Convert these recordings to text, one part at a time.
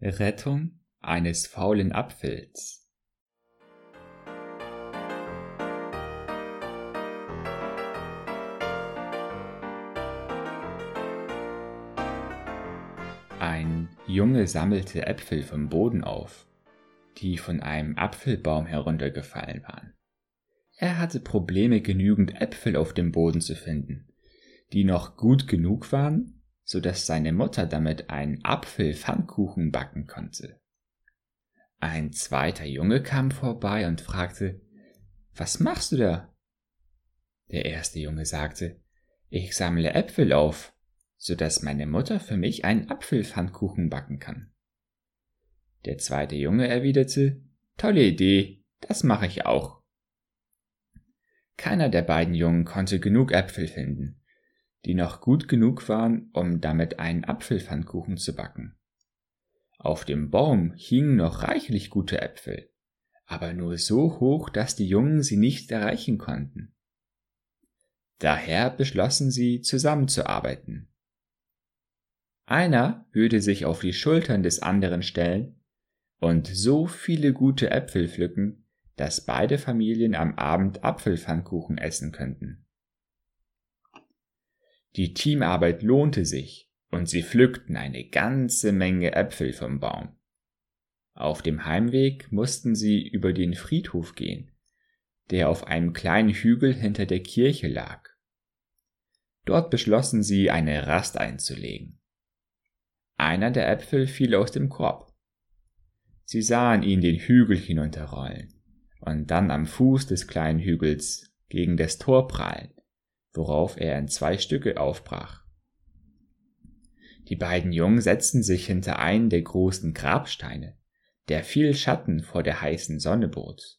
Rettung eines faulen Apfels. Ein Junge sammelte Äpfel vom Boden auf, die von einem Apfelbaum heruntergefallen waren. Er hatte Probleme, genügend Äpfel auf dem Boden zu finden, die noch gut genug waren, so dass seine Mutter damit einen Apfelpfannkuchen backen konnte. Ein zweiter Junge kam vorbei und fragte, was machst du da? Der erste Junge sagte, ich sammle Äpfel auf, so dass meine Mutter für mich einen Apfelpfannkuchen backen kann. Der zweite Junge erwiderte, tolle Idee, das mache ich auch. Keiner der beiden Jungen konnte genug Äpfel finden, die noch gut genug waren, um damit einen Apfelpfannkuchen zu backen. Auf dem Baum hingen noch reichlich gute Äpfel, aber nur so hoch, dass die Jungen sie nicht erreichen konnten. Daher beschlossen sie, zusammenzuarbeiten. Einer würde sich auf die Schultern des anderen stellen und so viele gute Äpfel pflücken, dass beide Familien am Abend Apfelpfannkuchen essen könnten. Die Teamarbeit lohnte sich und sie pflückten eine ganze Menge Äpfel vom Baum. Auf dem Heimweg mussten sie über den Friedhof gehen, der auf einem kleinen Hügel hinter der Kirche lag. Dort beschlossen sie, eine Rast einzulegen. Einer der Äpfel fiel aus dem Korb. Sie sahen ihn den Hügel hinunterrollen und dann am Fuß des kleinen Hügels gegen das Tor prallen, worauf er in zwei Stücke aufbrach. Die beiden Jungen setzten sich hinter einen der großen Grabsteine, der viel Schatten vor der heißen Sonne bot.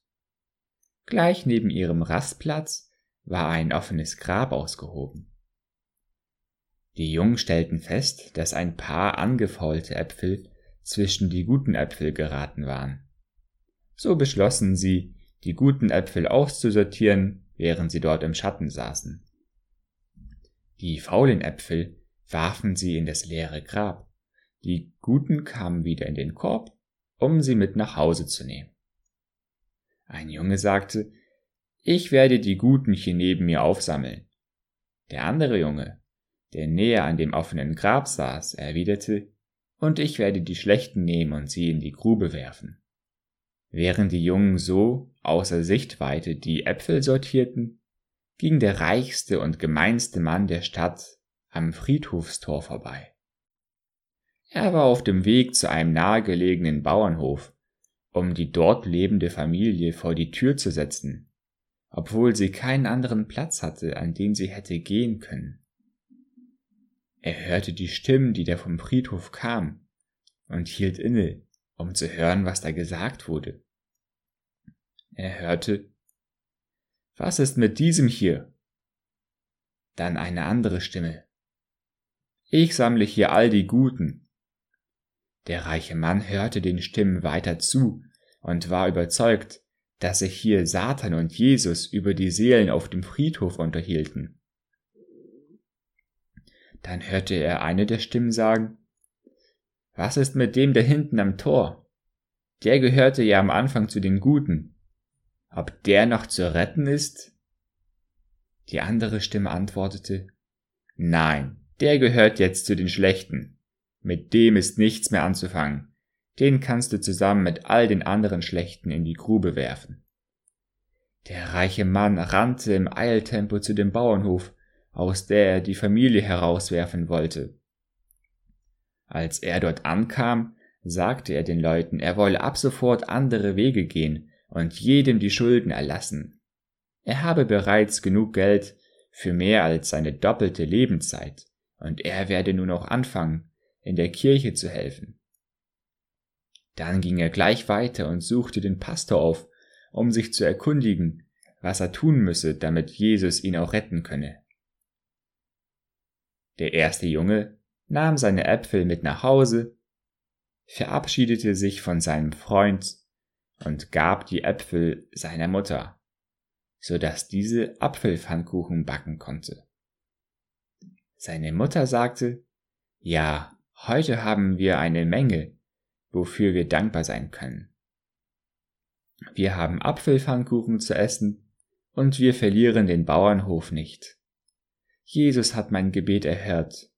Gleich neben ihrem Rastplatz war ein offenes Grab ausgehoben. Die Jungen stellten fest, dass ein paar angefaulte Äpfel zwischen die guten Äpfel geraten waren. So beschlossen sie, die guten Äpfel auszusortieren, während sie dort im Schatten saßen. Die faulen Äpfel warfen sie in das leere Grab. Die guten kamen wieder in den Korb, um sie mit nach Hause zu nehmen. Ein Junge sagte, ich werde die guten hier neben mir aufsammeln. Der andere Junge der näher an dem offenen Grab saß, erwiderte, und ich werde die Schlechten nehmen und sie in die Grube werfen. Während die Jungen so außer Sichtweite die Äpfel sortierten, ging der reichste und gemeinste Mann der Stadt am Friedhofstor vorbei. Er war auf dem Weg zu einem nahegelegenen Bauernhof, um die dort lebende Familie vor die Tür zu setzen, obwohl sie keinen anderen Platz hatte, an den sie hätte gehen können. Er hörte die Stimmen, die da vom Friedhof kamen, und hielt inne, um zu hören, was da gesagt wurde. Er hörte Was ist mit diesem hier? Dann eine andere Stimme. Ich sammle hier all die Guten. Der reiche Mann hörte den Stimmen weiter zu und war überzeugt, dass sich hier Satan und Jesus über die Seelen auf dem Friedhof unterhielten. Dann hörte er eine der Stimmen sagen, Was ist mit dem da hinten am Tor? Der gehörte ja am Anfang zu den Guten. Ob der noch zu retten ist? Die andere Stimme antwortete, Nein, der gehört jetzt zu den Schlechten. Mit dem ist nichts mehr anzufangen. Den kannst du zusammen mit all den anderen Schlechten in die Grube werfen. Der reiche Mann rannte im Eiltempo zu dem Bauernhof, aus der er die Familie herauswerfen wollte. Als er dort ankam, sagte er den Leuten, er wolle ab sofort andere Wege gehen und jedem die Schulden erlassen. Er habe bereits genug Geld für mehr als seine doppelte Lebenszeit, und er werde nur noch anfangen, in der Kirche zu helfen. Dann ging er gleich weiter und suchte den Pastor auf, um sich zu erkundigen, was er tun müsse, damit Jesus ihn auch retten könne. Der erste Junge nahm seine Äpfel mit nach Hause, verabschiedete sich von seinem Freund und gab die Äpfel seiner Mutter, so dass diese Apfelpfannkuchen backen konnte. Seine Mutter sagte, ja, heute haben wir eine Menge, wofür wir dankbar sein können. Wir haben Apfelpfannkuchen zu essen und wir verlieren den Bauernhof nicht. Jesus hat mein Gebet erhört.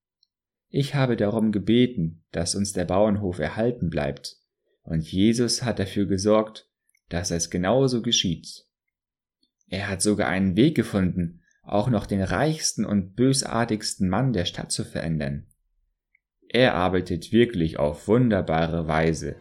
Ich habe darum gebeten, dass uns der Bauernhof erhalten bleibt, und Jesus hat dafür gesorgt, dass es genauso geschieht. Er hat sogar einen Weg gefunden, auch noch den reichsten und bösartigsten Mann der Stadt zu verändern. Er arbeitet wirklich auf wunderbare Weise